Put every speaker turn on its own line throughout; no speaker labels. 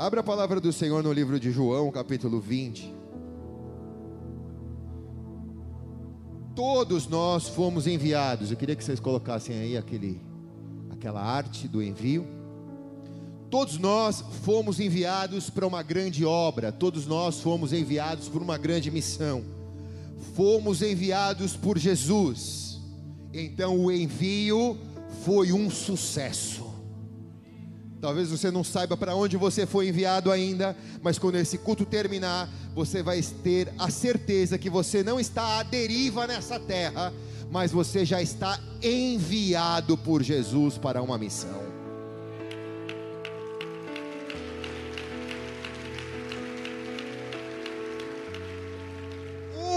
Abra a palavra do Senhor no livro de João, capítulo 20. Todos nós fomos enviados. Eu queria que vocês colocassem aí aquele, aquela arte do envio. Todos nós fomos enviados para uma grande obra. Todos nós fomos enviados por uma grande missão. Fomos enviados por Jesus. Então o envio foi um sucesso. Talvez você não saiba para onde você foi enviado ainda, mas quando esse culto terminar, você vai ter a certeza que você não está à deriva nessa terra, mas você já está enviado por Jesus para uma missão.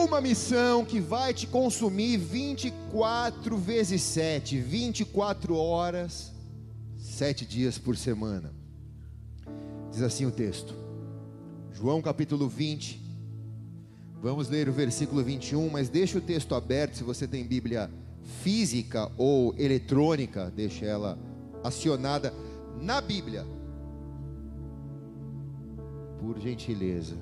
Uma missão que vai te consumir 24 vezes 7, 24 horas sete dias por semana. Diz assim o texto, João capítulo 20, vamos ler o versículo 21, mas deixa o texto aberto, se você tem Bíblia física ou eletrônica, deixa ela acionada na Bíblia, por gentileza.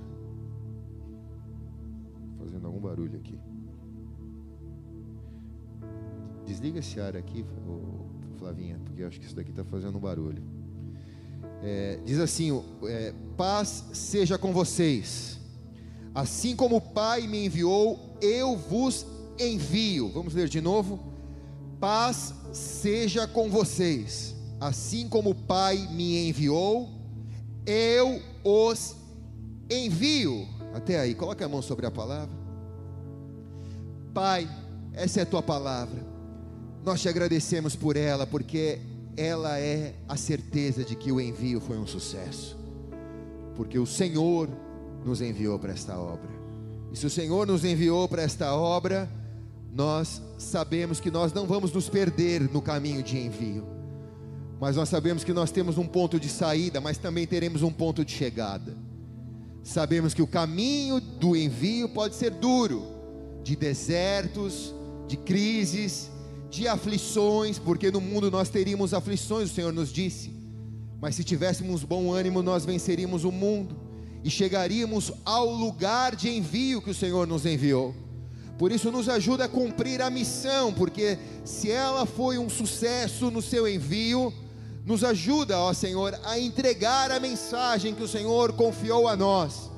Fazendo algum barulho aqui. Desliga esse ar aqui, Flavinha, porque eu acho que isso daqui está fazendo um barulho. É, diz assim: é, Paz seja com vocês. Assim como o Pai me enviou, eu vos envio. Vamos ler de novo? Paz seja com vocês. Assim como o Pai me enviou, eu os envio. Até aí, coloque a mão sobre a palavra. Pai, essa é a tua palavra. Nós te agradecemos por ela, porque ela é a certeza de que o envio foi um sucesso. Porque o Senhor nos enviou para esta obra. E se o Senhor nos enviou para esta obra, nós sabemos que nós não vamos nos perder no caminho de envio. Mas nós sabemos que nós temos um ponto de saída, mas também teremos um ponto de chegada. Sabemos que o caminho do envio pode ser duro, de desertos, de crises, de aflições, porque no mundo nós teríamos aflições, o Senhor nos disse. Mas se tivéssemos bom ânimo, nós venceríamos o mundo e chegaríamos ao lugar de envio que o Senhor nos enviou. Por isso, nos ajuda a cumprir a missão, porque se ela foi um sucesso no seu envio, nos ajuda, ó Senhor, a entregar a mensagem que o Senhor confiou a nós.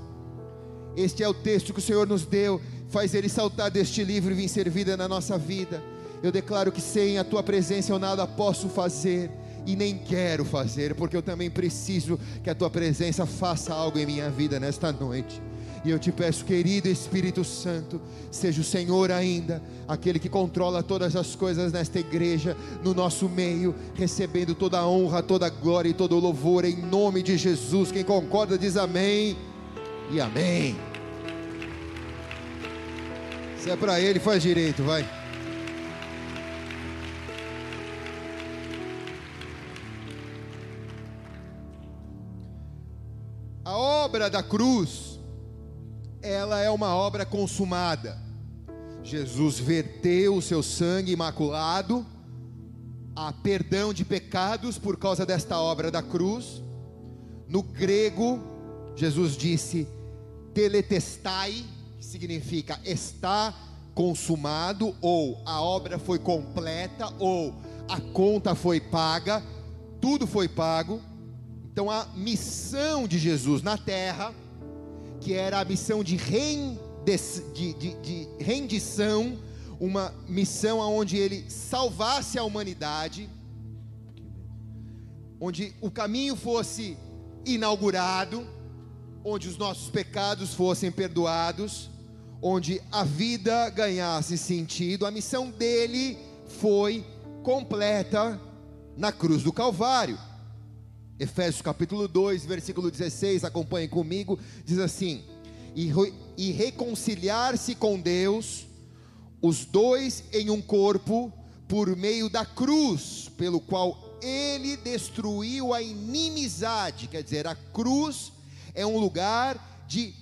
Este é o texto que o Senhor nos deu, faz ele saltar deste livro e vir ser vida na nossa vida. Eu declaro que sem a tua presença eu nada posso fazer e nem quero fazer, porque eu também preciso que a tua presença faça algo em minha vida nesta noite. E eu te peço, querido Espírito Santo, seja o Senhor ainda, aquele que controla todas as coisas nesta igreja, no nosso meio, recebendo toda a honra, toda a glória e todo o louvor, em nome de Jesus. Quem concorda diz amém e amém. Se é para Ele, faz direito, vai. Obra da cruz, ela é uma obra consumada. Jesus verteu o seu sangue imaculado, a perdão de pecados por causa desta obra da cruz. No grego, Jesus disse teletestai, que significa está consumado, ou a obra foi completa, ou a conta foi paga, tudo foi pago. Então a missão de Jesus na terra, que era a missão de, de, de, de rendição, uma missão onde ele salvasse a humanidade, onde o caminho fosse inaugurado, onde os nossos pecados fossem perdoados, onde a vida ganhasse sentido, a missão dele foi completa na cruz do Calvário. Efésios capítulo 2, versículo 16, acompanhe comigo, diz assim: E, e reconciliar-se com Deus, os dois em um corpo, por meio da cruz, pelo qual ele destruiu a inimizade, quer dizer, a cruz é um lugar de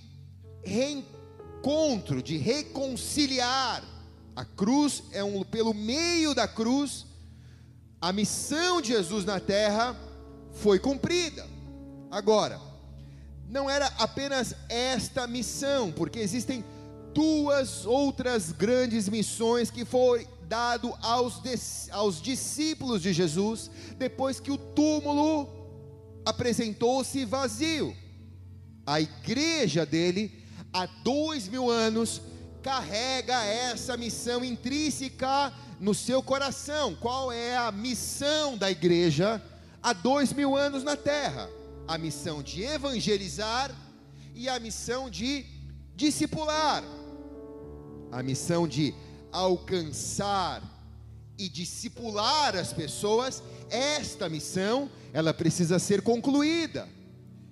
reencontro, de reconciliar. A cruz é um pelo meio da cruz, a missão de Jesus na terra foi cumprida. Agora, não era apenas esta missão, porque existem duas outras grandes missões que foi dado aos, aos discípulos de Jesus depois que o túmulo apresentou-se vazio. A igreja dele, há dois mil anos, carrega essa missão intrínseca no seu coração. Qual é a missão da igreja há dois mil anos na terra? A missão de evangelizar e a missão de discipular. A missão de alcançar e discipular as pessoas, esta missão, ela precisa ser concluída.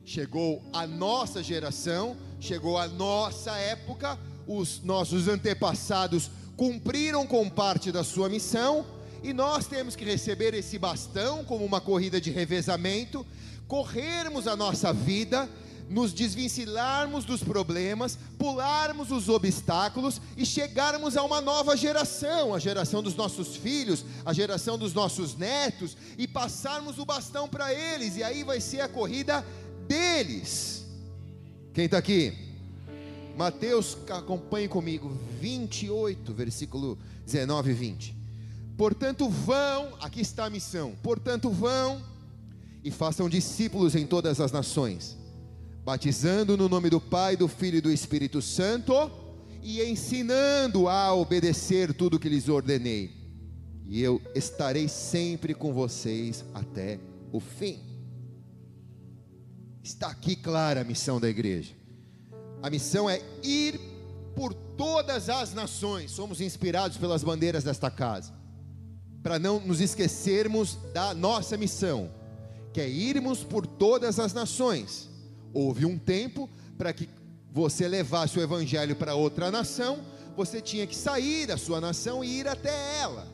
Chegou a nossa geração, chegou a nossa época, os nossos antepassados cumpriram com parte da sua missão, e nós temos que receber esse bastão como uma corrida de revezamento, corrermos a nossa vida, nos desvencilharmos dos problemas, pularmos os obstáculos e chegarmos a uma nova geração, a geração dos nossos filhos, a geração dos nossos netos, e passarmos o bastão para eles, e aí vai ser a corrida deles. Quem está aqui? Mateus, acompanhe comigo, 28, versículo 19 e 20. Portanto, vão, aqui está a missão. Portanto, vão e façam discípulos em todas as nações, batizando no nome do Pai, do Filho e do Espírito Santo, e ensinando a obedecer tudo o que lhes ordenei. E eu estarei sempre com vocês até o fim. Está aqui clara a missão da igreja. A missão é ir por todas as nações. Somos inspirados pelas bandeiras desta casa. Para não nos esquecermos da nossa missão, que é irmos por todas as nações. Houve um tempo para que você levasse o evangelho para outra nação, você tinha que sair da sua nação e ir até ela.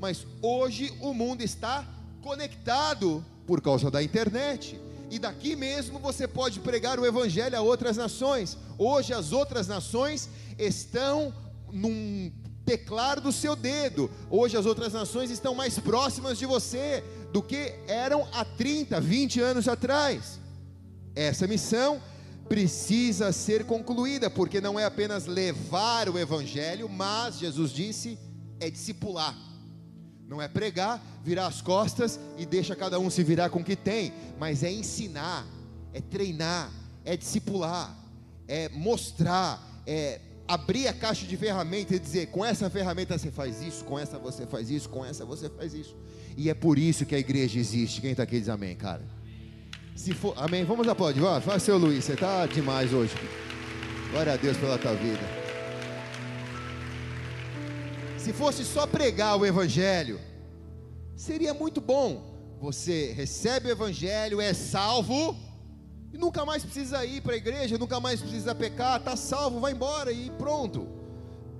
Mas hoje o mundo está conectado por causa da internet e daqui mesmo você pode pregar o evangelho a outras nações. Hoje as outras nações estão num teclado do seu dedo. Hoje as outras nações estão mais próximas de você do que eram há 30, 20 anos atrás. Essa missão precisa ser concluída, porque não é apenas levar o evangelho, mas Jesus disse, é discipular não é pregar, virar as costas e deixa cada um se virar com o que tem, mas é ensinar, é treinar, é discipular, é mostrar, é abrir a caixa de ferramentas e dizer: com essa ferramenta você faz isso, com essa você faz isso, com essa você faz isso. E é por isso que a igreja existe. Quem está aqui diz amém, cara. Se for, amém. Vamos aplaudir. Vai, fala, seu Luiz, você está demais hoje. Glória a Deus pela tua vida. Se fosse só pregar o Evangelho, seria muito bom. Você recebe o Evangelho, é salvo, e nunca mais precisa ir para a igreja, nunca mais precisa pecar, está salvo, vai embora e pronto.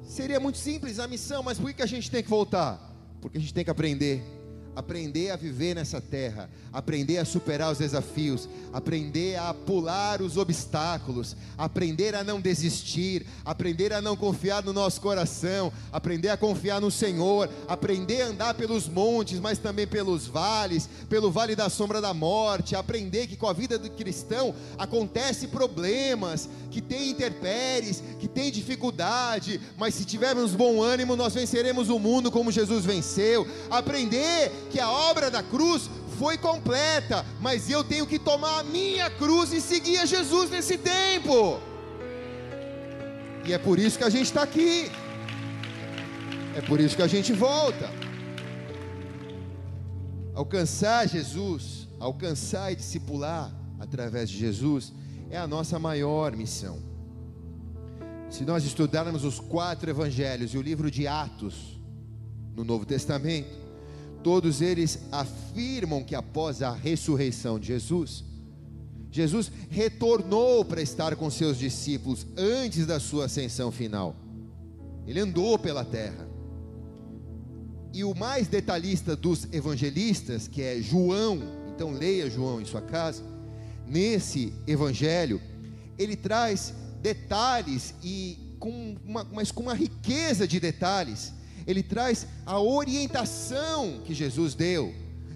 Seria muito simples a missão, mas por que a gente tem que voltar? Porque a gente tem que aprender aprender a viver nessa terra, aprender a superar os desafios, aprender a pular os obstáculos, aprender a não desistir, aprender a não confiar no nosso coração, aprender a confiar no Senhor, aprender a andar pelos montes, mas também pelos vales, pelo vale da sombra da morte, aprender que com a vida do cristão acontece problemas, que tem interpéries, que tem dificuldade, mas se tivermos bom ânimo, nós venceremos o mundo como Jesus venceu. Aprender que a obra da cruz foi completa, mas eu tenho que tomar a minha cruz e seguir a Jesus nesse tempo. E é por isso que a gente está aqui. É por isso que a gente volta. Alcançar Jesus, alcançar e discipular através de Jesus é a nossa maior missão. Se nós estudarmos os quatro evangelhos e o livro de Atos no Novo Testamento, todos eles afirmam que após a ressurreição de Jesus, Jesus retornou para estar com seus discípulos antes da sua ascensão final. Ele andou pela terra. E o mais detalhista dos evangelistas, que é João, então leia João em sua casa, nesse evangelho, ele traz detalhes e com uma, mas com uma riqueza de detalhes. Ele traz a orientação que Jesus deu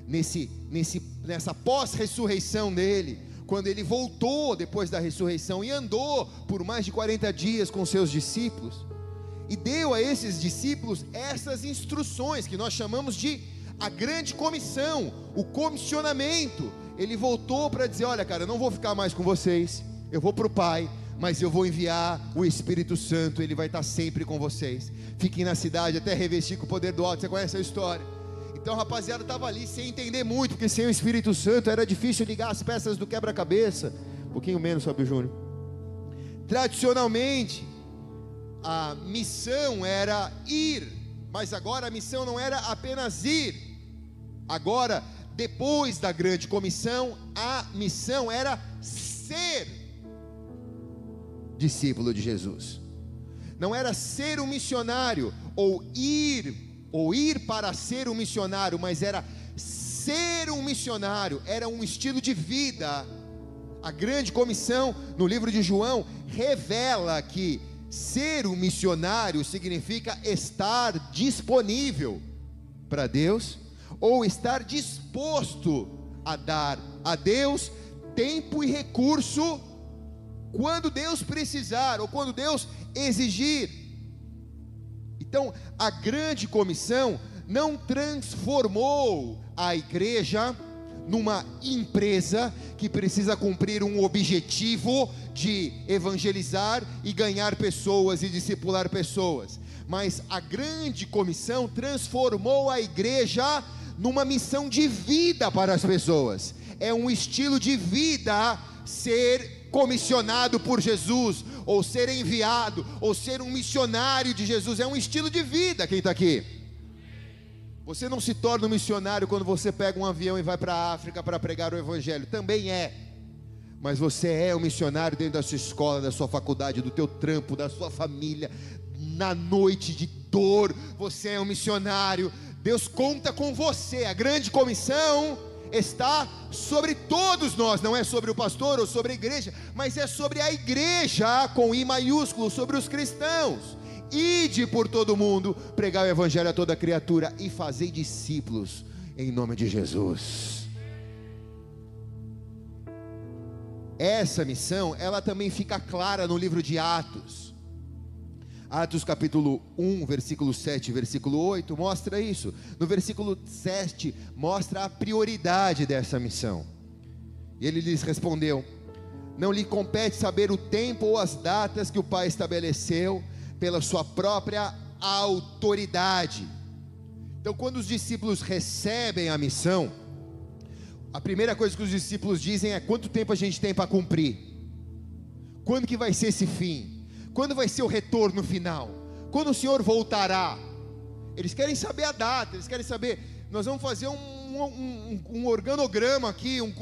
nesse, nesse, nessa pós-ressurreição dele, quando ele voltou depois da ressurreição e andou por mais de 40 dias com seus discípulos, e deu a esses discípulos essas instruções que nós chamamos de a grande comissão, o comissionamento. Ele voltou para dizer: Olha, cara, eu não vou ficar mais com vocês, eu vou para o Pai, mas eu vou enviar o Espírito Santo, ele vai estar sempre com vocês. Fiquem na cidade até revestir com o poder do alto. Você conhece a história? Então, rapaziada, estava ali sem entender muito, porque sem o Espírito Santo era difícil ligar as peças do quebra-cabeça. Um pouquinho menos, Fábio Júnior. Tradicionalmente, a missão era ir, mas agora a missão não era apenas ir. Agora, depois da grande comissão, a missão era ser discípulo de Jesus. Não era ser um missionário ou ir ou ir para ser um missionário, mas era ser um missionário, era um estilo de vida. A grande comissão no livro de João revela que ser um missionário significa estar disponível para Deus ou estar disposto a dar a Deus tempo e recurso quando Deus precisar ou quando Deus exigir. Então, a grande comissão não transformou a igreja numa empresa que precisa cumprir um objetivo de evangelizar e ganhar pessoas e discipular pessoas. Mas a grande comissão transformou a igreja numa missão de vida para as pessoas. É um estilo de vida ser comissionado por Jesus, ou ser enviado, ou ser um missionário de Jesus, é um estilo de vida. Quem está aqui? Você não se torna um missionário quando você pega um avião e vai para a África para pregar o Evangelho, também é, mas você é um missionário dentro da sua escola, da sua faculdade, do teu trampo, da sua família, na noite de dor, você é um missionário. Deus conta com você, a grande comissão está sobre todos nós, não é sobre o pastor ou sobre a igreja, mas é sobre a igreja com I maiúsculo, sobre os cristãos. Ide por todo mundo, pregar o evangelho a toda criatura e fazer discípulos em nome de Jesus. Essa missão, ela também fica clara no livro de Atos. Atos capítulo 1, versículo 7, versículo 8, mostra isso. No versículo 7, mostra a prioridade dessa missão. E ele lhes respondeu: Não lhe compete saber o tempo ou as datas que o Pai estabeleceu pela sua própria autoridade. Então, quando os discípulos recebem a missão, a primeira coisa que os discípulos dizem é: quanto tempo a gente tem para cumprir? Quando que vai ser esse fim? Quando vai ser o retorno final? Quando o Senhor voltará? Eles querem saber a data, eles querem saber. Nós vamos fazer um, um, um organograma aqui, um,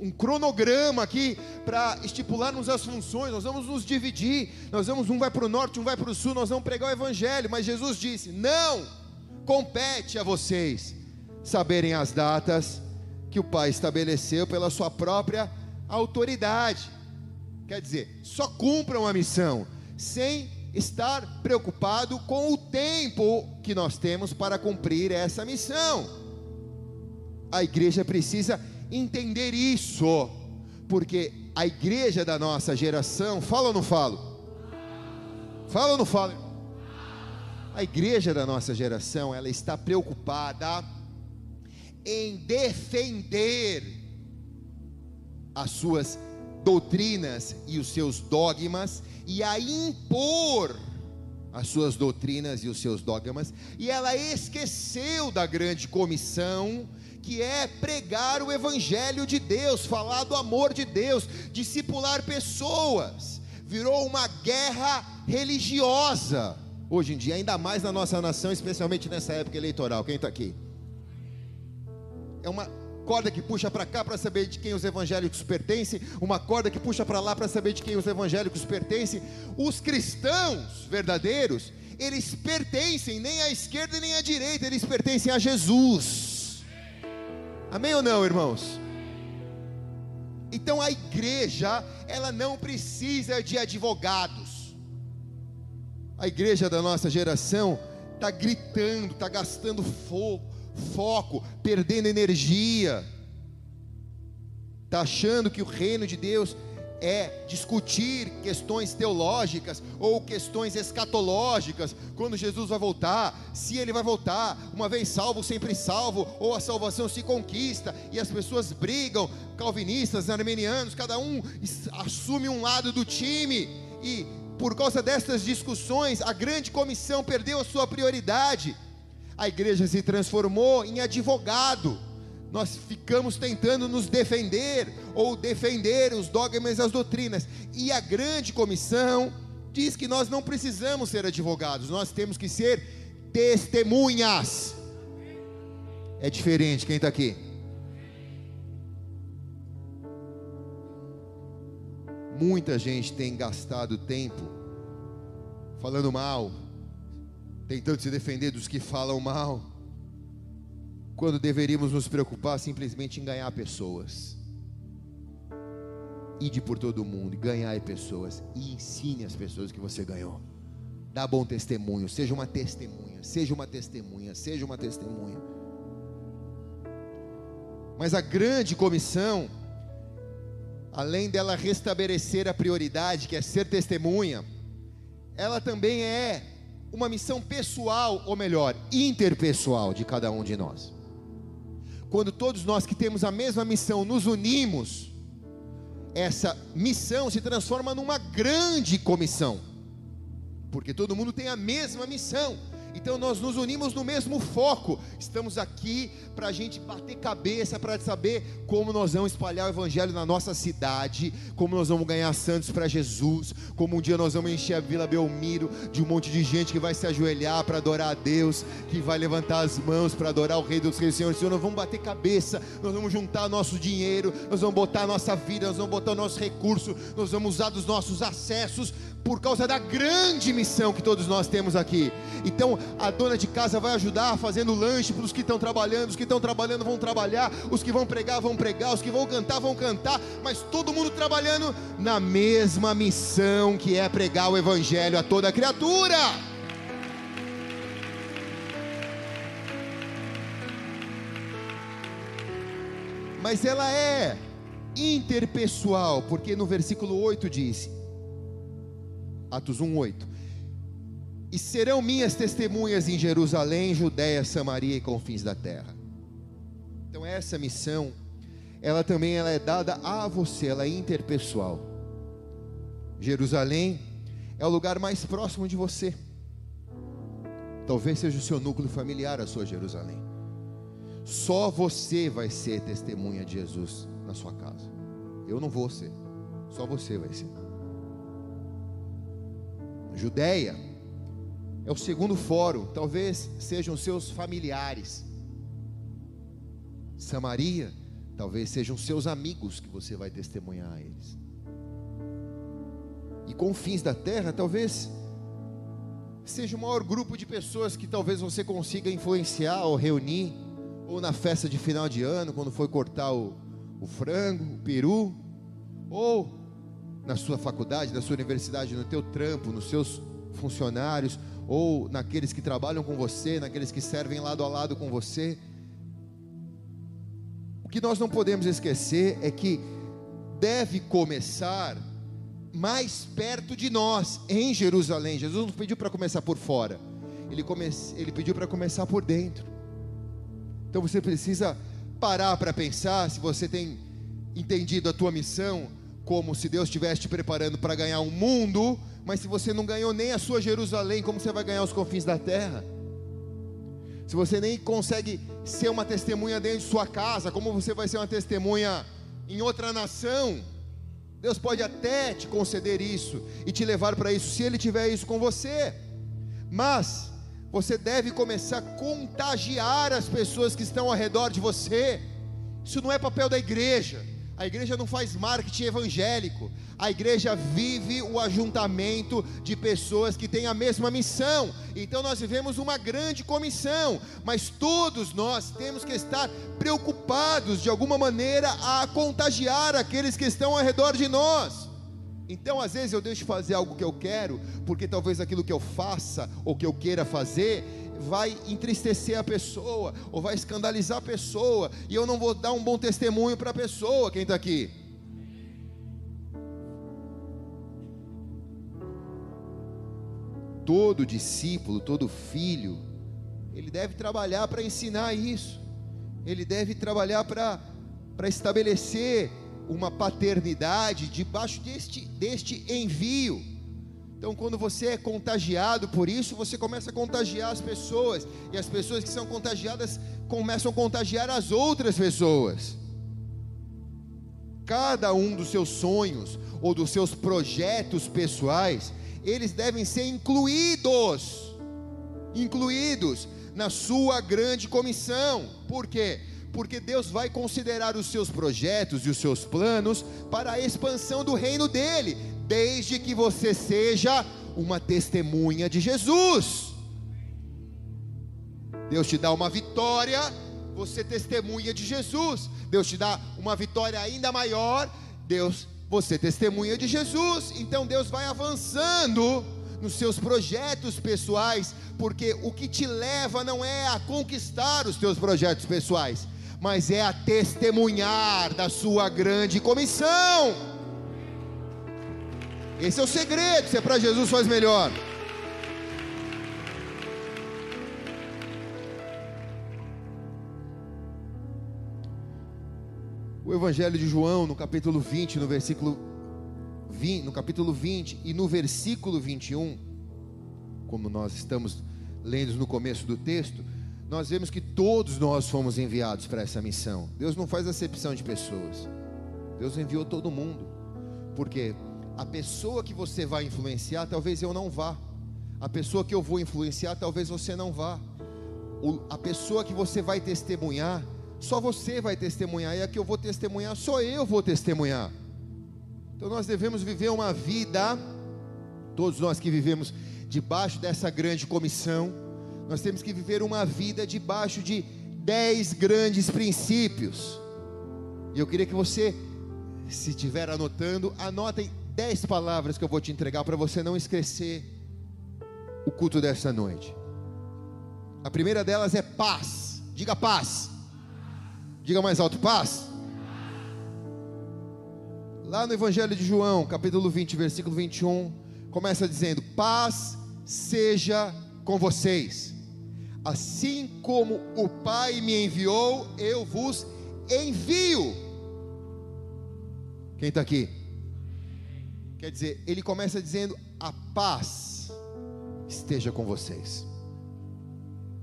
um cronograma aqui, para estipularmos as funções. Nós vamos nos dividir. Nós vamos, um vai para o norte, um vai para o sul. Nós vamos pregar o Evangelho. Mas Jesus disse: Não, compete a vocês saberem as datas que o Pai estabeleceu pela sua própria autoridade. Quer dizer, só cumpram a missão sem estar preocupado com o tempo que nós temos para cumprir essa missão. A igreja precisa entender isso, porque a igreja da nossa geração, fala ou não falo? Fala ou não falo? A igreja da nossa geração, ela está preocupada em defender as suas doutrinas e os seus dogmas e a impor as suas doutrinas e os seus dogmas, e ela esqueceu da grande comissão, que é pregar o evangelho de Deus, falar do amor de Deus, discipular pessoas. Virou uma guerra religiosa hoje em dia, ainda mais na nossa nação, especialmente nessa época eleitoral. Quem está aqui? É uma corda que puxa para cá para saber de quem os evangélicos pertencem, uma corda que puxa para lá para saber de quem os evangélicos pertencem. Os cristãos verdadeiros, eles pertencem nem à esquerda nem à direita, eles pertencem a Jesus. Amém ou não, irmãos? Então a igreja, ela não precisa de advogados. A igreja da nossa geração está gritando, está gastando fogo foco, perdendo energia. está achando que o reino de Deus é discutir questões teológicas ou questões escatológicas, quando Jesus vai voltar, se ele vai voltar, uma vez salvo, sempre salvo, ou a salvação se conquista, e as pessoas brigam, calvinistas, armenianos, cada um assume um lado do time, e por causa dessas discussões, a grande comissão perdeu a sua prioridade. A igreja se transformou em advogado nós ficamos tentando nos defender ou defender os dogmas e as doutrinas. E a grande comissão diz que nós não precisamos ser advogados, nós temos que ser testemunhas. É diferente, quem está aqui? Muita gente tem gastado tempo falando mal, tentando se defender dos que falam mal quando deveríamos nos preocupar simplesmente em ganhar pessoas. Ide por todo mundo, ganhar pessoas e ensine as pessoas que você ganhou. Dá bom testemunho, seja uma testemunha, seja uma testemunha, seja uma testemunha. Mas a grande comissão, além dela restabelecer a prioridade, que é ser testemunha, ela também é uma missão pessoal, ou melhor, interpessoal de cada um de nós quando todos nós que temos a mesma missão nos unimos, essa missão se transforma numa grande comissão, porque todo mundo tem a mesma missão. Então nós nos unimos no mesmo foco. Estamos aqui para a gente bater cabeça, para saber como nós vamos espalhar o Evangelho na nossa cidade, como nós vamos ganhar santos para Jesus, como um dia nós vamos encher a Vila Belmiro de um monte de gente que vai se ajoelhar para adorar a Deus, que vai levantar as mãos para adorar o Rei dos Reis, Senhor. Senhor, nós vamos bater cabeça, nós vamos juntar nosso dinheiro, nós vamos botar nossa vida, nós vamos botar o nosso recurso, nós vamos usar dos nossos acessos por causa da grande missão que todos nós temos aqui. Então, a dona de casa vai ajudar fazendo lanche para os que estão trabalhando, os que estão trabalhando vão trabalhar, os que vão pregar vão pregar, os que vão cantar vão cantar, mas todo mundo trabalhando na mesma missão que é pregar o evangelho a toda criatura. Mas ela é interpessoal, porque no versículo 8 diz: Atos 1:8. E serão minhas testemunhas em Jerusalém, Judéia, Samaria e confins da terra. Então essa missão, ela também ela é dada a você, ela é interpessoal. Jerusalém é o lugar mais próximo de você. Talvez seja o seu núcleo familiar, a sua Jerusalém. Só você vai ser testemunha de Jesus na sua casa. Eu não vou ser. Só você vai ser. Judéia é o segundo fórum, talvez sejam seus familiares. Samaria, talvez sejam seus amigos que você vai testemunhar a eles. E confins da terra, talvez seja o maior grupo de pessoas que talvez você consiga influenciar ou reunir, ou na festa de final de ano, quando for cortar o, o frango, o peru, ou na sua faculdade, na sua universidade, no teu trampo, nos seus funcionários, ou naqueles que trabalham com você, naqueles que servem lado a lado com você. O que nós não podemos esquecer é que deve começar mais perto de nós, em Jerusalém. Jesus não pediu para começar por fora, ele, come... ele pediu para começar por dentro. Então você precisa parar para pensar se você tem entendido a tua missão como se Deus estivesse te preparando para ganhar um mundo, mas se você não ganhou nem a sua Jerusalém, como você vai ganhar os confins da terra? Se você nem consegue ser uma testemunha dentro de sua casa, como você vai ser uma testemunha em outra nação? Deus pode até te conceder isso e te levar para isso, se Ele tiver isso com você, mas você deve começar a contagiar as pessoas que estão ao redor de você. Isso não é papel da igreja. A igreja não faz marketing evangélico. A igreja vive o ajuntamento de pessoas que têm a mesma missão. Então nós vivemos uma grande comissão, mas todos nós temos que estar preocupados de alguma maneira a contagiar aqueles que estão ao redor de nós. Então, às vezes eu deixo de fazer algo que eu quero, porque talvez aquilo que eu faça ou que eu queira fazer vai entristecer a pessoa, ou vai escandalizar a pessoa, e eu não vou dar um bom testemunho para a pessoa. Quem está aqui? Todo discípulo, todo filho, ele deve trabalhar para ensinar isso, ele deve trabalhar para estabelecer uma paternidade debaixo deste, deste envio. Então, quando você é contagiado por isso, você começa a contagiar as pessoas, e as pessoas que são contagiadas começam a contagiar as outras pessoas. Cada um dos seus sonhos ou dos seus projetos pessoais, eles devem ser incluídos, incluídos na sua grande comissão. Por quê? Porque Deus vai considerar os seus projetos e os seus planos para a expansão do reino dele desde que você seja uma testemunha de Jesus. Deus te dá uma vitória, você testemunha de Jesus. Deus te dá uma vitória ainda maior, Deus, você testemunha de Jesus. Então Deus vai avançando nos seus projetos pessoais, porque o que te leva não é a conquistar os teus projetos pessoais, mas é a testemunhar da sua grande comissão. Esse é o segredo, se é para Jesus faz melhor. O Evangelho de João, no capítulo 20, no versículo 20, no capítulo 20 e no versículo 21, como nós estamos lendo no começo do texto, nós vemos que todos nós fomos enviados para essa missão. Deus não faz acepção de pessoas. Deus enviou todo mundo. Por quê? A pessoa que você vai influenciar, talvez eu não vá. A pessoa que eu vou influenciar, talvez você não vá. O, a pessoa que você vai testemunhar, só você vai testemunhar. E a que eu vou testemunhar, só eu vou testemunhar. Então nós devemos viver uma vida, todos nós que vivemos debaixo dessa grande comissão, nós temos que viver uma vida debaixo de dez grandes princípios. E eu queria que você, se estiver anotando, anotem dez palavras que eu vou te entregar para você não esquecer o culto desta noite. A primeira delas é paz. Diga paz. Diga mais alto, paz. Lá no Evangelho de João, capítulo 20, versículo 21, começa dizendo: Paz seja com vocês. Assim como o Pai me enviou, eu vos envio. Quem está aqui? Quer dizer, ele começa dizendo: A paz esteja com vocês.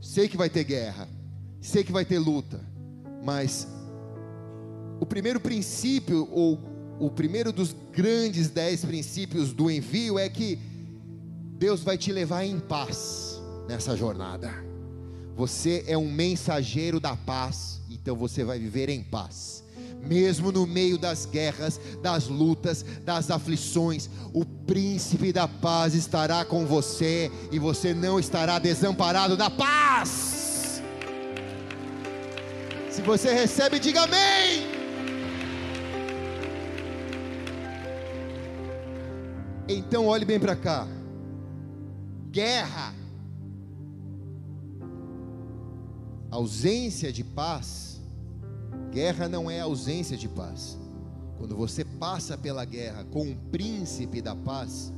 Sei que vai ter guerra, sei que vai ter luta, mas o primeiro princípio, ou o primeiro dos grandes dez princípios do envio é que Deus vai te levar em paz nessa jornada. Você é um mensageiro da paz, então você vai viver em paz mesmo no meio das guerras, das lutas, das aflições, o príncipe da paz estará com você e você não estará desamparado na paz. Se você recebe, diga amém. Então olhe bem para cá. Guerra, ausência de paz Guerra não é ausência de paz. Quando você passa pela guerra com um príncipe da paz,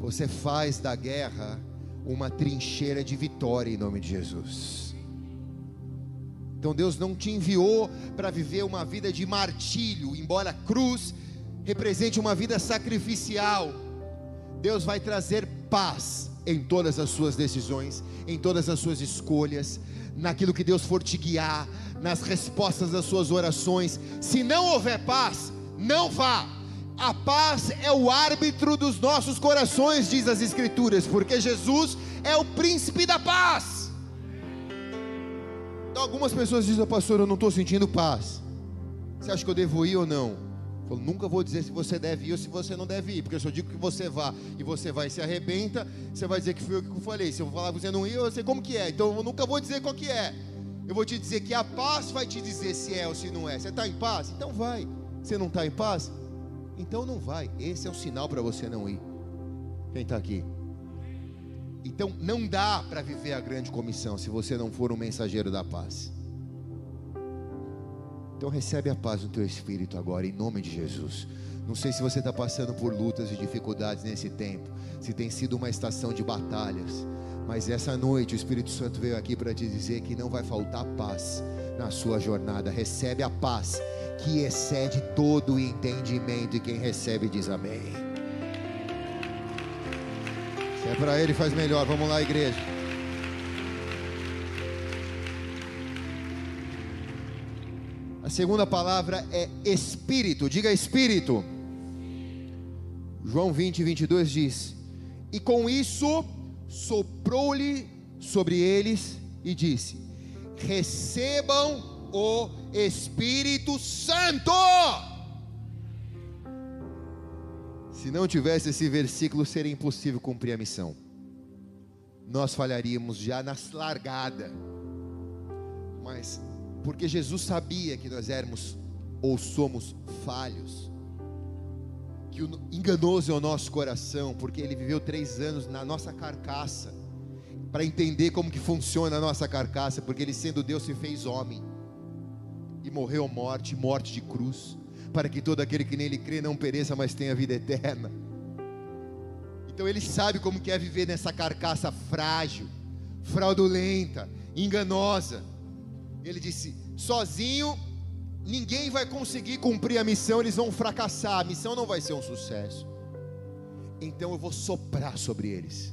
você faz da guerra uma trincheira de vitória em nome de Jesus. Então Deus não te enviou para viver uma vida de martírio, embora a cruz represente uma vida sacrificial. Deus vai trazer paz em todas as suas decisões, em todas as suas escolhas, naquilo que Deus for te guiar, nas respostas das suas orações. Se não houver paz, não vá. A paz é o árbitro dos nossos corações, diz as Escrituras, porque Jesus é o príncipe da paz. Então, algumas pessoas dizem, pastor, eu não estou sentindo paz. Você acha que eu devo ir ou não? Eu nunca vou dizer se você deve ir ou se você não deve ir, porque se eu digo que você vá e você vai e se arrebenta, você vai dizer que fui eu que falei. Se eu falar que você não ir, eu sei como que é. Então eu nunca vou dizer qual que é. Eu vou te dizer que a paz vai te dizer se é ou se não é. Você está em paz? Então vai. Você não está em paz? Então não vai. Esse é o sinal para você não ir. Quem está aqui? Então não dá para viver a grande comissão se você não for um mensageiro da paz. Então recebe a paz no teu espírito agora, em nome de Jesus. Não sei se você está passando por lutas e dificuldades nesse tempo, se tem sido uma estação de batalhas, mas essa noite o Espírito Santo veio aqui para te dizer que não vai faltar paz na sua jornada. Recebe a paz que excede todo o entendimento, e quem recebe diz amém. Se é para ele, faz melhor. Vamos lá, igreja. A segunda palavra é espírito. Diga espírito. João 20, 22 diz: E com isso soprou-lhe sobre eles e disse: Recebam o Espírito Santo. Se não tivesse esse versículo, seria impossível cumprir a missão. Nós falharíamos já na largada. Mas porque Jesus sabia que nós éramos ou somos falhos, que enganoso é o nosso coração, porque ele viveu três anos na nossa carcaça, para entender como que funciona a nossa carcaça, porque ele sendo Deus se fez homem e morreu morte, morte de cruz para que todo aquele que nele crê não pereça, mas tenha vida eterna. Então ele sabe como que é viver nessa carcaça frágil, fraudulenta, enganosa. Ele disse: sozinho ninguém vai conseguir cumprir a missão, eles vão fracassar, a missão não vai ser um sucesso. Então eu vou soprar sobre eles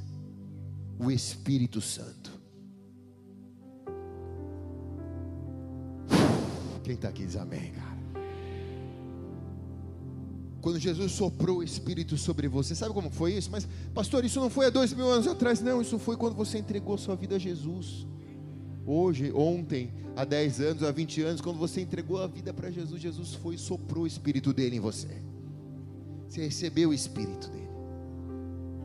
o Espírito Santo. Quem está aqui diz amém, cara. Quando Jesus soprou o Espírito sobre você, sabe como foi isso? Mas, pastor, isso não foi há dois mil anos atrás, não. Isso foi quando você entregou sua vida a Jesus. Hoje, ontem, há dez anos, há vinte anos, quando você entregou a vida para Jesus, Jesus foi e soprou o Espírito dele em você. Você recebeu o Espírito dele.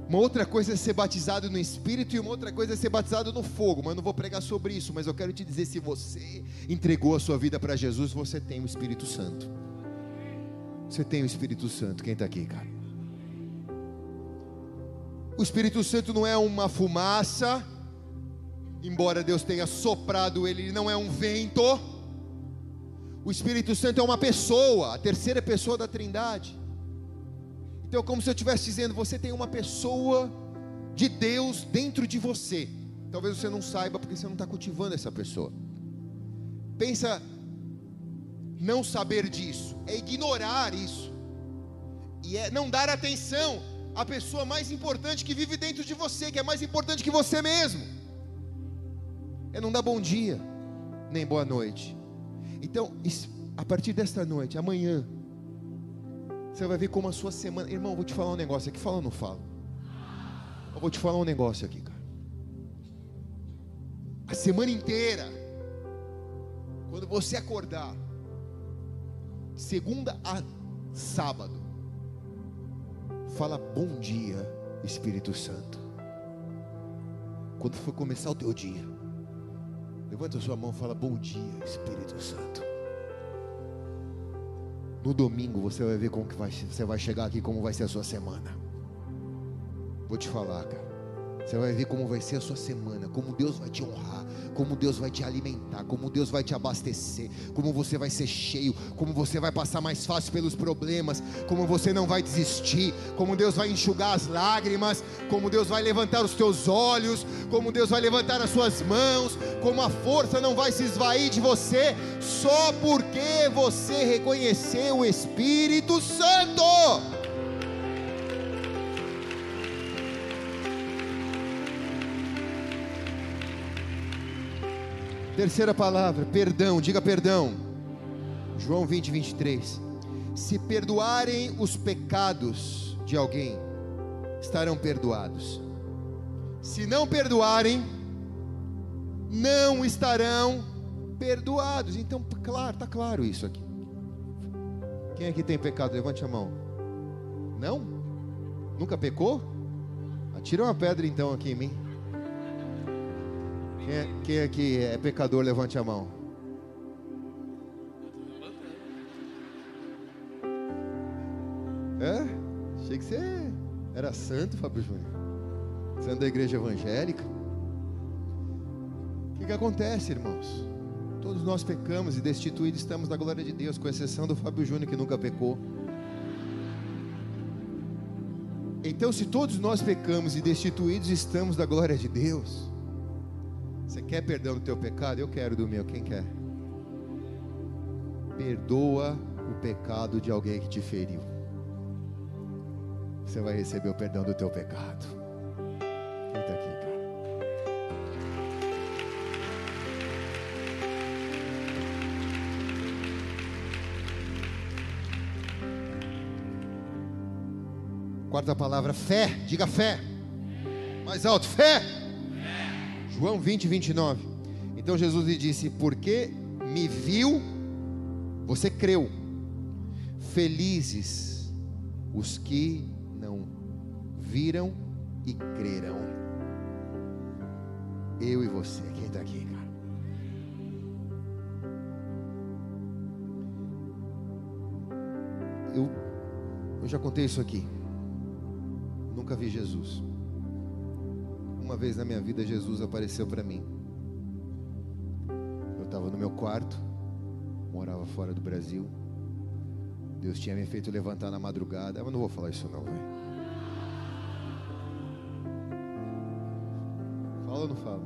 Uma outra coisa é ser batizado no Espírito e uma outra coisa é ser batizado no fogo. Mas eu não vou pregar sobre isso. Mas eu quero te dizer: se você entregou a sua vida para Jesus, você tem o Espírito Santo. Você tem o Espírito Santo. Quem está aqui, cara? O Espírito Santo não é uma fumaça, embora Deus tenha soprado ele, não é um vento. O Espírito Santo é uma pessoa, a terceira pessoa da Trindade. Então, como se eu estivesse dizendo: você tem uma pessoa de Deus dentro de você. Talvez você não saiba porque você não está cultivando essa pessoa. Pensa não saber disso, é ignorar isso, e é não dar atenção à pessoa mais importante que vive dentro de você, que é mais importante que você mesmo, é não dar bom dia, nem boa noite. Então, a partir desta noite, amanhã, você vai ver como a sua semana, irmão, vou te falar um negócio aqui, fala ou não fala? Eu vou te falar um negócio aqui, cara. A semana inteira, quando você acordar, segunda a sábado, fala bom dia, Espírito Santo. Quando for começar o teu dia, levanta sua mão e fala bom dia, Espírito Santo. No domingo você vai ver como que vai, você vai chegar aqui, como vai ser a sua semana. Vou te falar, cara. Você vai ver como vai ser a sua semana, como Deus vai te honrar, como Deus vai te alimentar, como Deus vai te abastecer, como você vai ser cheio, como você vai passar mais fácil pelos problemas, como você não vai desistir, como Deus vai enxugar as lágrimas, como Deus vai levantar os teus olhos, como Deus vai levantar as suas mãos, como a força não vai se esvair de você, só porque você reconheceu o Espírito Santo. Terceira palavra, perdão, diga perdão. João 20, 23. Se perdoarem os pecados de alguém, estarão perdoados. Se não perdoarem, não estarão perdoados. Então, claro, está claro isso aqui. Quem aqui tem pecado? Levante a mão. Não? Nunca pecou? Atira uma pedra então aqui em mim. Quem, é, quem aqui é pecador, levante a mão. É? Achei que você era santo, Fábio Júnior. Sendo da igreja evangélica. O que, que acontece, irmãos? Todos nós pecamos e destituídos estamos da glória de Deus, com exceção do Fábio Júnior que nunca pecou. Então, se todos nós pecamos e destituídos estamos da glória de Deus, você quer perdão do teu pecado? Eu quero do meu, quem quer? Perdoa o pecado de alguém que te feriu. Você vai receber o perdão do teu pecado. Quem está aqui, cara? Quarta palavra, fé. Diga fé. Mais alto, fé. João 20, 29. Então Jesus lhe disse: Porque me viu, você creu. Felizes os que não viram e creram. Eu e você, quem está aqui, cara? Eu, eu já contei isso aqui. Nunca vi Jesus. Uma vez na minha vida, Jesus apareceu para mim. Eu estava no meu quarto, morava fora do Brasil. Deus tinha me feito levantar na madrugada. Eu não vou falar isso não, velho. Fala ou não fala?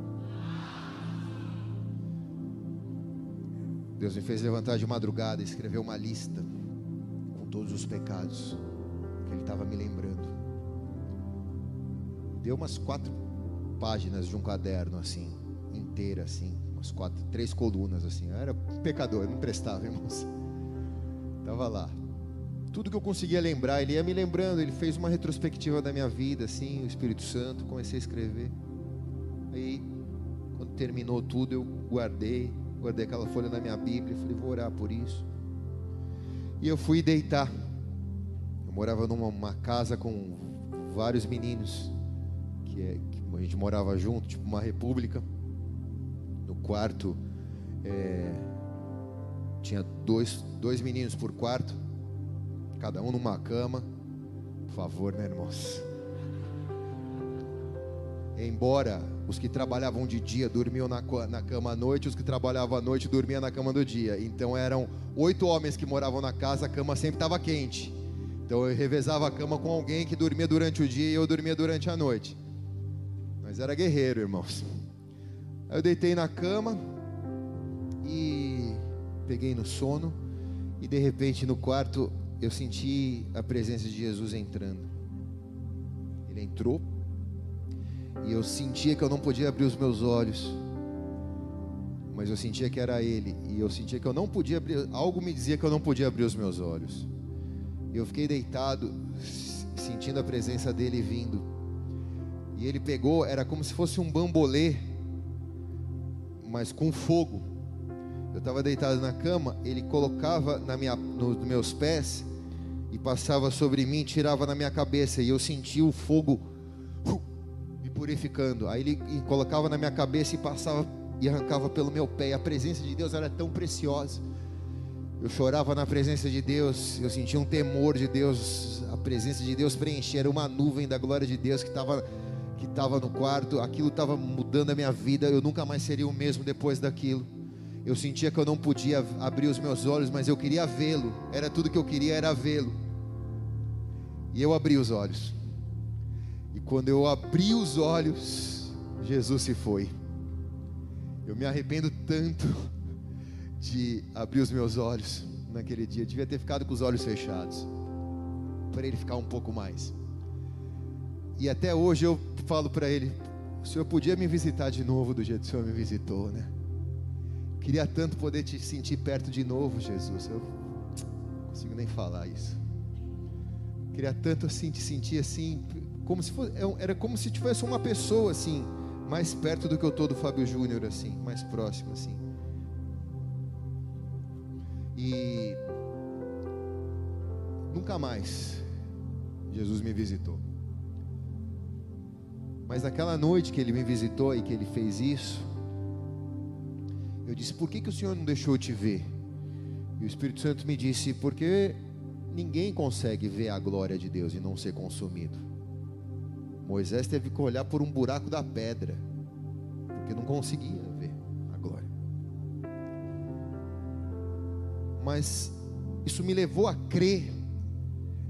Deus me fez levantar de madrugada e escrever uma lista com todos os pecados que Ele estava me lembrando. Deu umas quatro páginas de um caderno assim, inteira assim, umas quatro, três colunas assim. Eu era pecador, não prestava, irmãos. Tava lá. Tudo que eu conseguia lembrar, ele ia me lembrando, ele fez uma retrospectiva da minha vida, assim, o Espírito Santo, comecei a escrever. Aí, quando terminou tudo, eu guardei, guardei aquela folha na minha Bíblia, falei, vou orar por isso. E eu fui deitar. Eu morava numa casa com vários meninos, que, é, que a gente morava junto, tipo uma república. No quarto é, tinha dois, dois meninos por quarto, cada um numa cama. Por favor, né, irmãos? Embora os que trabalhavam de dia dormiam na, na cama à noite, os que trabalhavam à noite dormiam na cama do dia. Então eram oito homens que moravam na casa, a cama sempre estava quente. Então eu revezava a cama com alguém que dormia durante o dia e eu dormia durante a noite. Mas era guerreiro, irmãos. Aí eu deitei na cama e peguei no sono e de repente no quarto eu senti a presença de Jesus entrando. Ele entrou e eu sentia que eu não podia abrir os meus olhos. Mas eu sentia que era ele e eu sentia que eu não podia abrir, algo me dizia que eu não podia abrir os meus olhos. Eu fiquei deitado, sentindo a presença dele vindo. E ele pegou, era como se fosse um bambolê, mas com fogo. Eu estava deitado na cama, ele colocava na minha, nos meus pés e passava sobre mim, tirava na minha cabeça e eu sentia o fogo me purificando. Aí ele colocava na minha cabeça e passava e arrancava pelo meu pé. E a presença de Deus era tão preciosa. Eu chorava na presença de Deus, eu sentia um temor de Deus, a presença de Deus preencher, era uma nuvem da glória de Deus que estava que estava no quarto, aquilo estava mudando a minha vida, eu nunca mais seria o mesmo depois daquilo. Eu sentia que eu não podia abrir os meus olhos, mas eu queria vê-lo. Era tudo que eu queria era vê-lo. E eu abri os olhos. E quando eu abri os olhos, Jesus se foi. Eu me arrependo tanto de abrir os meus olhos naquele dia. Eu devia ter ficado com os olhos fechados. Para ele ficar um pouco mais. E até hoje eu falo para ele: o senhor podia me visitar de novo do jeito que o senhor me visitou, né? Queria tanto poder te sentir perto de novo, Jesus. Eu não consigo nem falar isso. Queria tanto assim te sentir assim, como se fosse, era como se tivesse uma pessoa assim, mais perto do que eu tô do Fábio Júnior assim, mais próximo assim. E nunca mais Jesus me visitou. Mas naquela noite que ele me visitou e que ele fez isso, eu disse: Por que, que o Senhor não deixou eu te ver? E o Espírito Santo me disse: Porque ninguém consegue ver a glória de Deus e não ser consumido. Moisés teve que olhar por um buraco da pedra, porque não conseguia ver a glória. Mas isso me levou a crer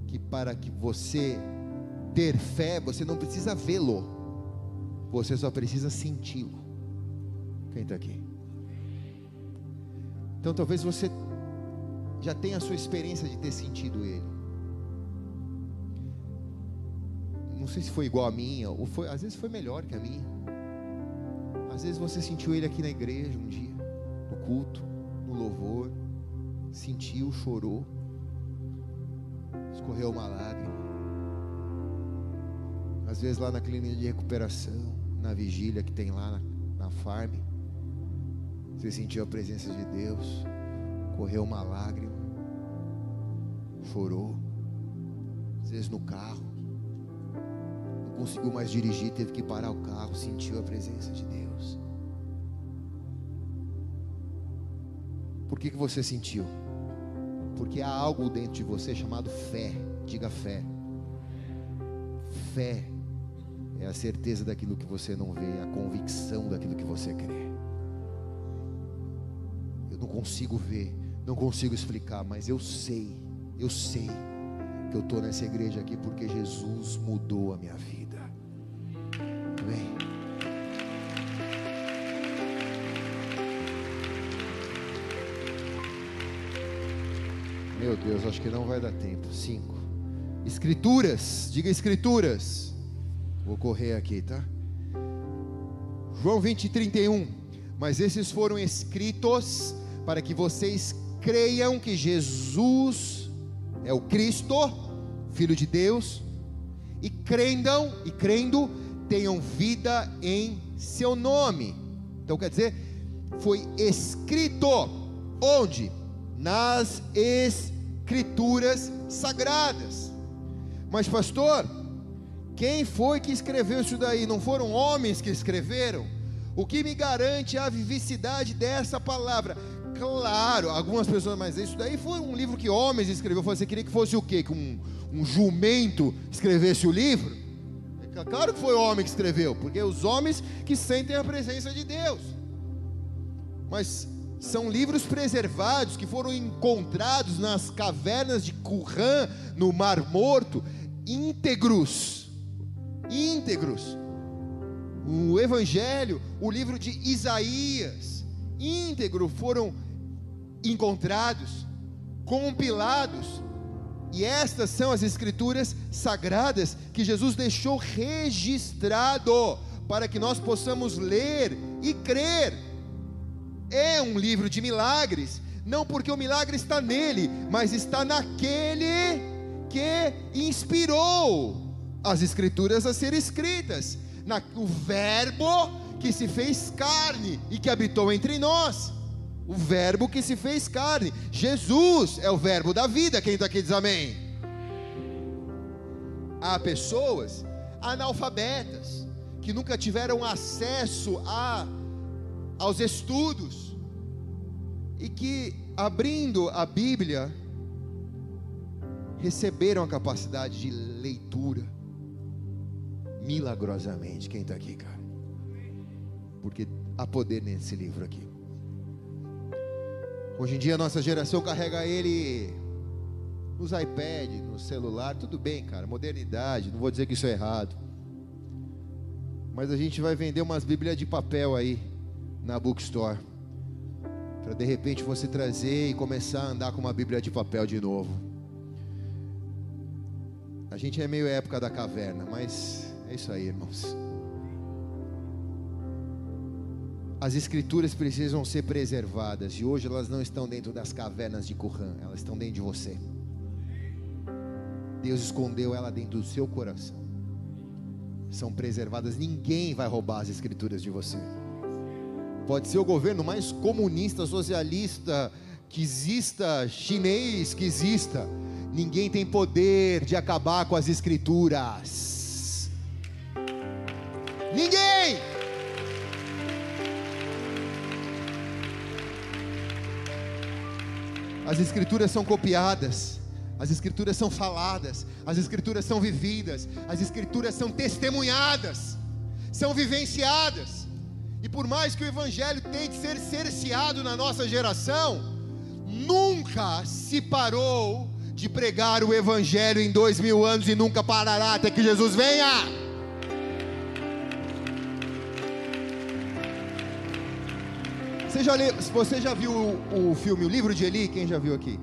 que para que você ter fé, você não precisa vê-lo, você só precisa senti-lo. Quem está aqui? Então talvez você já tenha a sua experiência de ter sentido ele. Não sei se foi igual a minha, ou foi, às vezes foi melhor que a minha. Às vezes você sentiu ele aqui na igreja um dia, no culto, no louvor, sentiu, chorou, escorreu uma lágrima. Às vezes lá na clínica de recuperação, na vigília que tem lá na, na farm, você sentiu a presença de Deus, correu uma lágrima, chorou, às vezes no carro, não conseguiu mais dirigir, teve que parar o carro, sentiu a presença de Deus. Por que, que você sentiu? Porque há algo dentro de você chamado fé. Diga fé. Fé é a certeza daquilo que você não vê, a convicção daquilo que você crê não consigo ver, não consigo explicar, mas eu sei, eu sei que eu estou nessa igreja aqui porque Jesus mudou a minha vida. Amém. Meu Deus, acho que não vai dar tempo. Cinco. Escrituras, diga escrituras. Vou correr aqui, tá? João 20, 31. Mas esses foram escritos para que vocês creiam que Jesus é o Cristo, Filho de Deus, e crendam e crendo tenham vida em seu nome. Então quer dizer, foi escrito onde? Nas escrituras sagradas. Mas pastor, quem foi que escreveu isso daí? Não foram homens que escreveram? O que me garante a vivicidade dessa palavra? Claro, algumas pessoas, mas isso daí foi um livro que homens escreveu. Você queria que fosse o quê? Que um, um jumento escrevesse o livro? É claro que foi o homem que escreveu, porque os homens que sentem a presença de Deus. Mas são livros preservados que foram encontrados nas cavernas de Qumran, no Mar Morto, íntegros. Íntegros. O Evangelho, o livro de Isaías, íntegro foram encontrados, compilados, e estas são as escrituras sagradas que Jesus deixou registrado para que nós possamos ler e crer. É um livro de milagres, não porque o milagre está nele, mas está naquele que inspirou as escrituras a ser escritas, na, o Verbo que se fez carne e que habitou entre nós o Verbo que se fez carne. Jesus é o Verbo da vida. Quem está aqui diz amém. Há pessoas analfabetas que nunca tiveram acesso a, aos estudos e que, abrindo a Bíblia, receberam a capacidade de leitura milagrosamente. Quem está aqui, cara? Porque há poder nesse livro aqui. Hoje em dia a nossa geração carrega ele nos iPad, no celular, tudo bem, cara, modernidade, não vou dizer que isso é errado. Mas a gente vai vender umas bíblias de papel aí na bookstore. Para de repente você trazer e começar a andar com uma bíblia de papel de novo. A gente é meio época da caverna, mas é isso aí, irmãos. As escrituras precisam ser preservadas e hoje elas não estão dentro das cavernas de Qumran, elas estão dentro de você. Deus escondeu ela dentro do seu coração. São preservadas, ninguém vai roubar as escrituras de você. Pode ser o governo mais comunista, socialista que exista, chinês que exista, ninguém tem poder de acabar com as escrituras. Ninguém! As escrituras são copiadas, As escrituras são faladas, as escrituras são vividas, as escrituras são testemunhadas, são vivenciadas. E por mais que o evangelho tente ser cerceado na nossa geração, nunca se parou de pregar o evangelho em dois mil anos e nunca parará até que Jesus venha. Você já, você já viu o, o filme O Livro de Eli? Quem já viu aqui?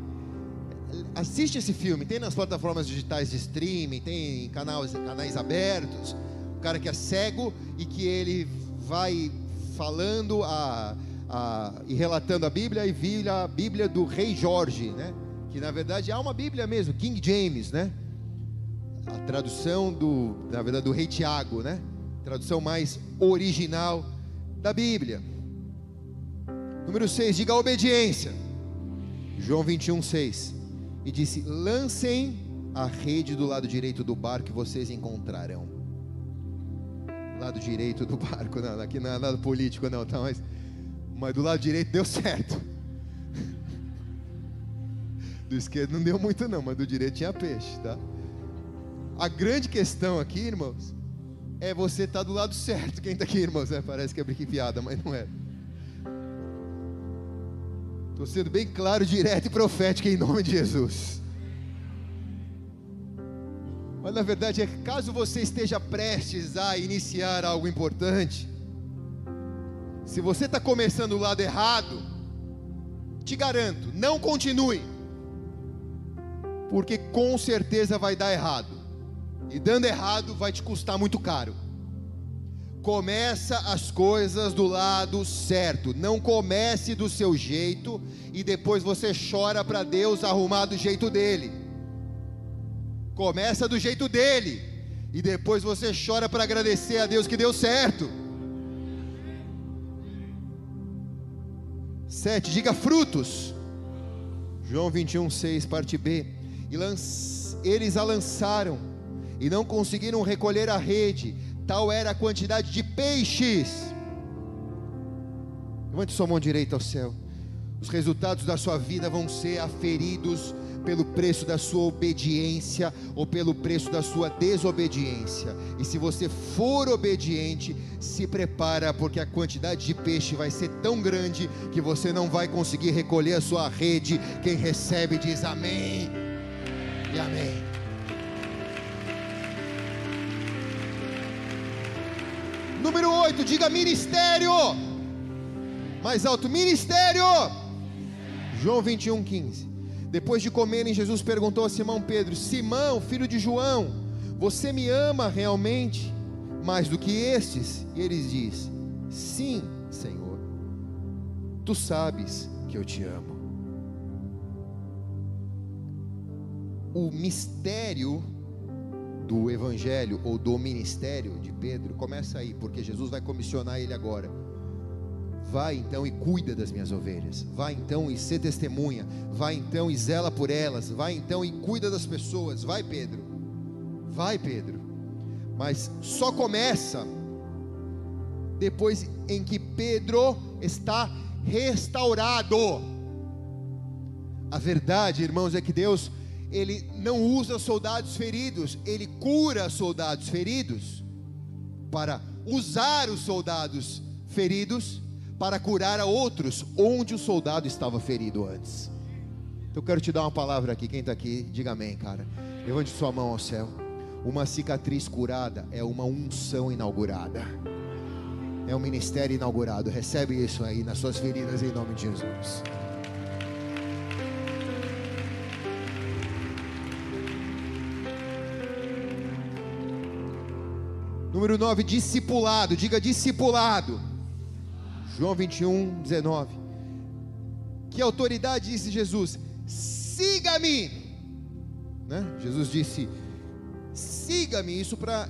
Assiste esse filme, tem nas plataformas digitais de streaming, tem em canais, canais abertos. O cara que é cego e que ele vai falando a, a, e relatando a Bíblia e vira a Bíblia do Rei Jorge, né? Que na verdade é uma Bíblia mesmo, King James, né? A tradução do, na verdade, do Rei Tiago, né? Tradução mais original da Bíblia. Número 6, diga obediência. João 21, 6. E disse: Lancem a rede do lado direito do barco que vocês encontrarão. Lado direito do barco, não, aqui não é nada político, não, tá? Mas, mas do lado direito deu certo. Do esquerdo não deu muito, não, mas do direito tinha peixe, tá? A grande questão aqui, irmãos, é você estar tá do lado certo. Quem está aqui, irmãos? É, parece que é piada, mas não é. Estou sendo bem claro, direto e profético em nome de Jesus. Mas na verdade é que caso você esteja prestes a iniciar algo importante, se você está começando do lado errado, te garanto, não continue, porque com certeza vai dar errado, e dando errado vai te custar muito caro. Começa as coisas do lado certo. Não comece do seu jeito e depois você chora para Deus arrumar do jeito dele. Começa do jeito dele e depois você chora para agradecer a Deus que deu certo. Sete, diga frutos. João 21, 6, parte B. E eles a lançaram e não conseguiram recolher a rede tal era a quantidade de peixes. Levante sua mão direita ao céu. Os resultados da sua vida vão ser aferidos pelo preço da sua obediência ou pelo preço da sua desobediência. E se você for obediente, se prepara, porque a quantidade de peixe vai ser tão grande que você não vai conseguir recolher a sua rede. Quem recebe diz amém e amém. 8, diga ministério. Mais alto, ministério. João 21, 15. Depois de comerem, Jesus perguntou a Simão Pedro: Simão, filho de João, você me ama realmente mais do que estes? E ele diz: Sim, Senhor, tu sabes que eu te amo. O mistério do evangelho ou do ministério de Pedro começa aí, porque Jesus vai comissionar ele agora. Vai então e cuida das minhas ovelhas. Vai então e ser testemunha. Vai então e zela por elas. Vai então e cuida das pessoas. Vai, Pedro. Vai, Pedro. Mas só começa depois em que Pedro está restaurado. A verdade, irmãos, é que Deus ele não usa soldados feridos, ele cura soldados feridos para usar os soldados feridos para curar a outros onde o soldado estava ferido antes. Então eu quero te dar uma palavra aqui, quem está aqui, diga amém, cara. Levante sua mão ao céu. Uma cicatriz curada é uma unção inaugurada. É um ministério inaugurado. Recebe isso aí nas suas feridas em nome de Jesus. Número 9, discipulado. Diga discipulado. João 21, 19. Que autoridade disse Jesus? Siga-me. Né? Jesus disse: Siga-me. Isso para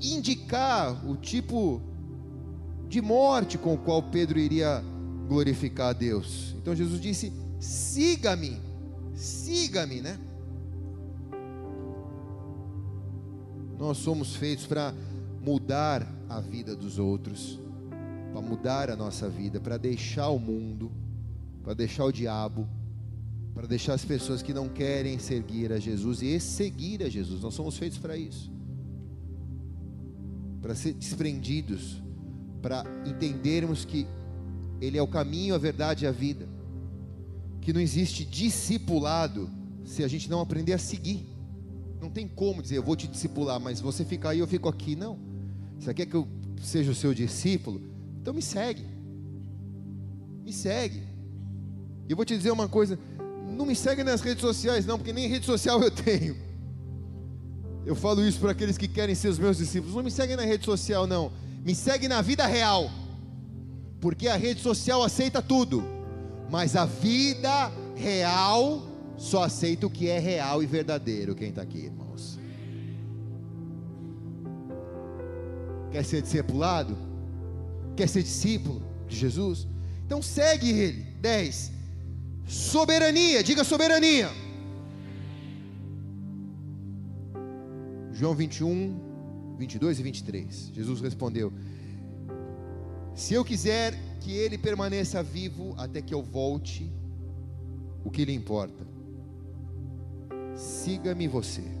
indicar o tipo de morte com o qual Pedro iria glorificar a Deus. Então Jesus disse: Siga-me. Siga-me, né? Nós somos feitos para mudar a vida dos outros, para mudar a nossa vida, para deixar o mundo, para deixar o diabo, para deixar as pessoas que não querem seguir a Jesus e seguir a Jesus. Nós somos feitos para isso. Para ser desprendidos, para entendermos que Ele é o caminho, a verdade e a vida. Que não existe discipulado se a gente não aprender a seguir. Não tem como dizer, eu vou te discipular, mas você fica aí, eu fico aqui. Não. Você quer que eu seja o seu discípulo? Então me segue. Me segue. E eu vou te dizer uma coisa: não me segue nas redes sociais, não, porque nem rede social eu tenho. Eu falo isso para aqueles que querem ser os meus discípulos. Não me segue na rede social, não. Me segue na vida real. Porque a rede social aceita tudo. Mas a vida real só aceita o que é real e verdadeiro. Quem está aqui, irmãos? Quer ser discipulado? Quer ser discípulo de Jesus? Então segue ele. 10. Soberania, diga soberania. João 21, 22 e 23. Jesus respondeu: Se eu quiser que ele permaneça vivo até que eu volte, o que lhe importa? Siga-me você.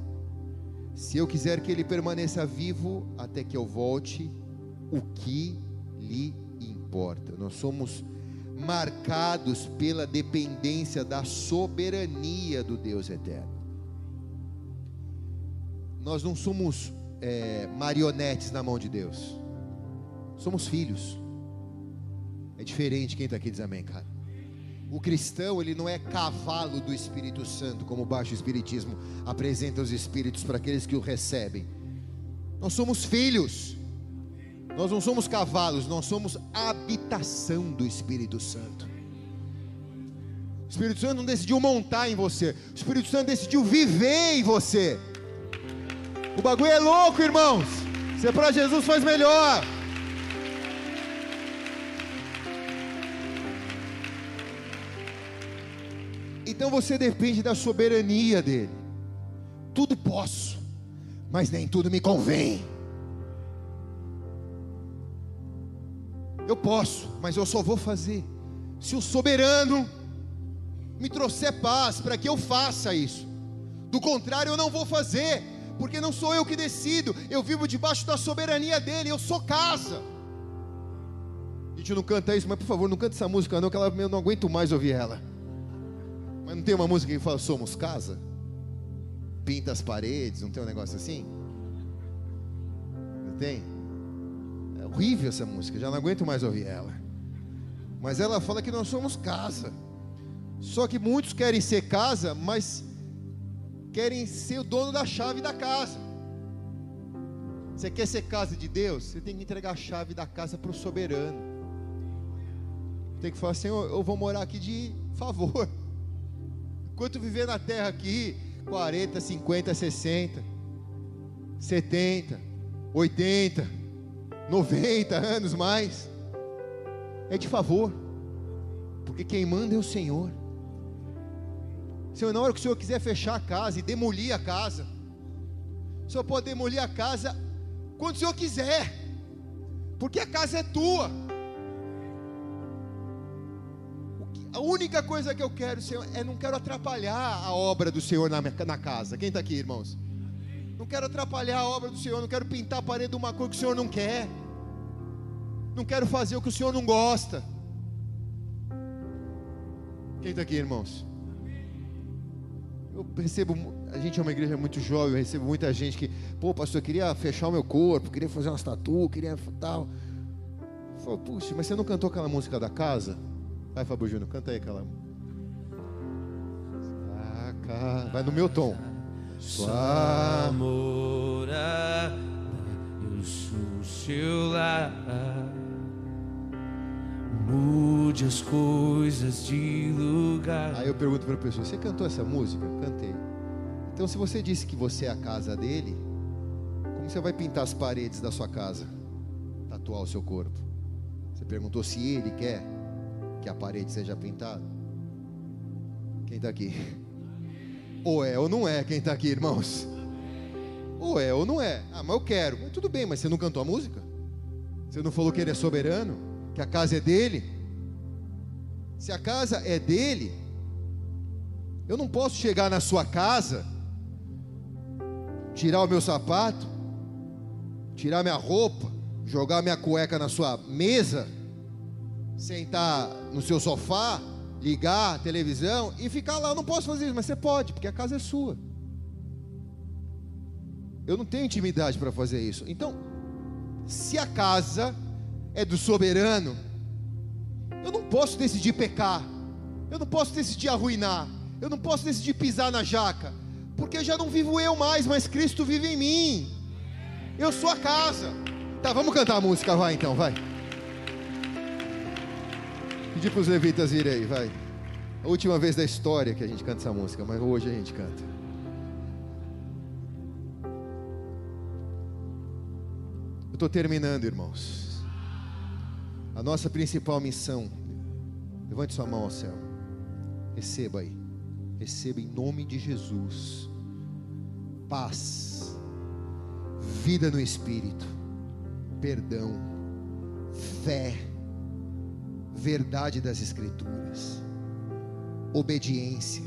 Se eu quiser que ele permaneça vivo até que eu volte, o que lhe importa? Nós somos marcados pela dependência da soberania do Deus eterno. Nós não somos é, marionetes na mão de Deus, somos filhos. É diferente quem está aqui diz amém, cara. O cristão, ele não é cavalo do Espírito Santo, como o baixo espiritismo apresenta os espíritos para aqueles que o recebem. Nós somos filhos. Nós não somos cavalos, nós somos habitação do Espírito Santo. O Espírito Santo não decidiu montar em você, o Espírito Santo decidiu viver em você. O bagulho é louco, irmãos. Ser para Jesus faz melhor. Então você depende da soberania dele. Tudo posso, mas nem tudo me convém. Eu posso, mas eu só vou fazer se o soberano me trouxer paz para que eu faça isso. Do contrário, eu não vou fazer, porque não sou eu que decido, eu vivo debaixo da soberania dele, eu sou casa. A gente não canta isso, mas por favor, não canta essa música não, que ela, eu não aguento mais ouvir ela. Mas não tem uma música que fala somos casa? Pinta as paredes, não tem um negócio assim? Não tem? horrível essa música, já não aguento mais ouvir ela. Mas ela fala que nós somos casa. Só que muitos querem ser casa, mas querem ser o dono da chave da casa. Você quer ser casa de Deus? Você tem que entregar a chave da casa para o soberano. Tem que falar assim: eu vou morar aqui de favor. Enquanto viver na terra aqui, 40, 50, 60, 70, 80, 90 anos mais, é de favor, porque quem manda é o Senhor. Senhor, na hora que o Senhor quiser fechar a casa e demolir a casa, o Senhor pode demolir a casa quando o Senhor quiser, porque a casa é tua. A única coisa que eu quero, Senhor, é não quero atrapalhar a obra do Senhor na, na casa. Quem está aqui, irmãos? Não quero atrapalhar a obra do Senhor, não quero pintar a parede de uma cor que o Senhor não quer. Não quero fazer o que o Senhor não gosta. Quem está aqui, irmãos? Eu recebo, a gente é uma igreja muito jovem, eu recebo muita gente que, pô, pastor, eu queria fechar o meu corpo, queria fazer umas tatu, queria tal. Eu falo, puxa, mas você não cantou aquela música da casa? Vai, Fábio Júnior, canta aí aquela. Vai no meu tom.
Sua morada, eu sou seu lar. Mude as coisas de lugar.
Aí eu pergunto para a pessoa: Você cantou essa música? Cantei. Então, se você disse que você é a casa dele, como você vai pintar as paredes da sua casa? Tatuar o seu corpo? Você perguntou se ele quer que a parede seja pintada? Quem está aqui? Ou é ou não é quem está aqui, irmãos? Ou é ou não é. Ah, mas eu quero. Mas tudo bem, mas você não cantou a música? Você não falou que ele é soberano? que a casa é dele. Se a casa é dele, Eu não posso chegar na sua casa, tirar o meu sapato, tirar minha roupa, jogar minha cueca na sua mesa, sentar no seu sofá, ligar a televisão e ficar lá. Eu não posso fazer isso, mas você pode, porque a casa é sua. Eu não tenho intimidade para fazer isso. Então, se a casa é do soberano, eu não posso decidir pecar. Eu não posso decidir arruinar. Eu não posso decidir pisar na jaca. Porque já não vivo eu mais, mas Cristo vive em mim. Eu sou a casa. Tá, vamos cantar a música, vai então, vai. Pedir para os levitas irem aí, vai. A última vez da história que a gente canta essa música, mas hoje a gente canta. Eu estou terminando, irmãos. A nossa principal missão. Levante sua mão ao céu. Receba aí. Receba em nome de Jesus. Paz. Vida no Espírito. Perdão. Fé. Verdade das Escrituras. Obediência.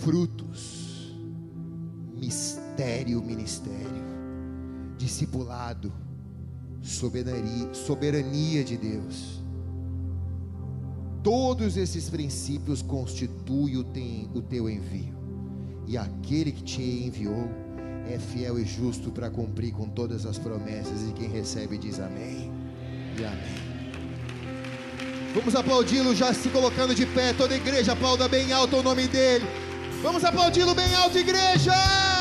Frutos. Mistério, ministério. Discipulado. Soberania, soberania de Deus Todos esses princípios constituem o teu envio. E aquele que te enviou é fiel e justo para cumprir com todas as promessas. E quem recebe diz amém e amém. Vamos aplaudi-lo já se colocando de pé. Toda igreja aplauda bem alto o nome dele. Vamos aplaudi-lo bem alto, igreja!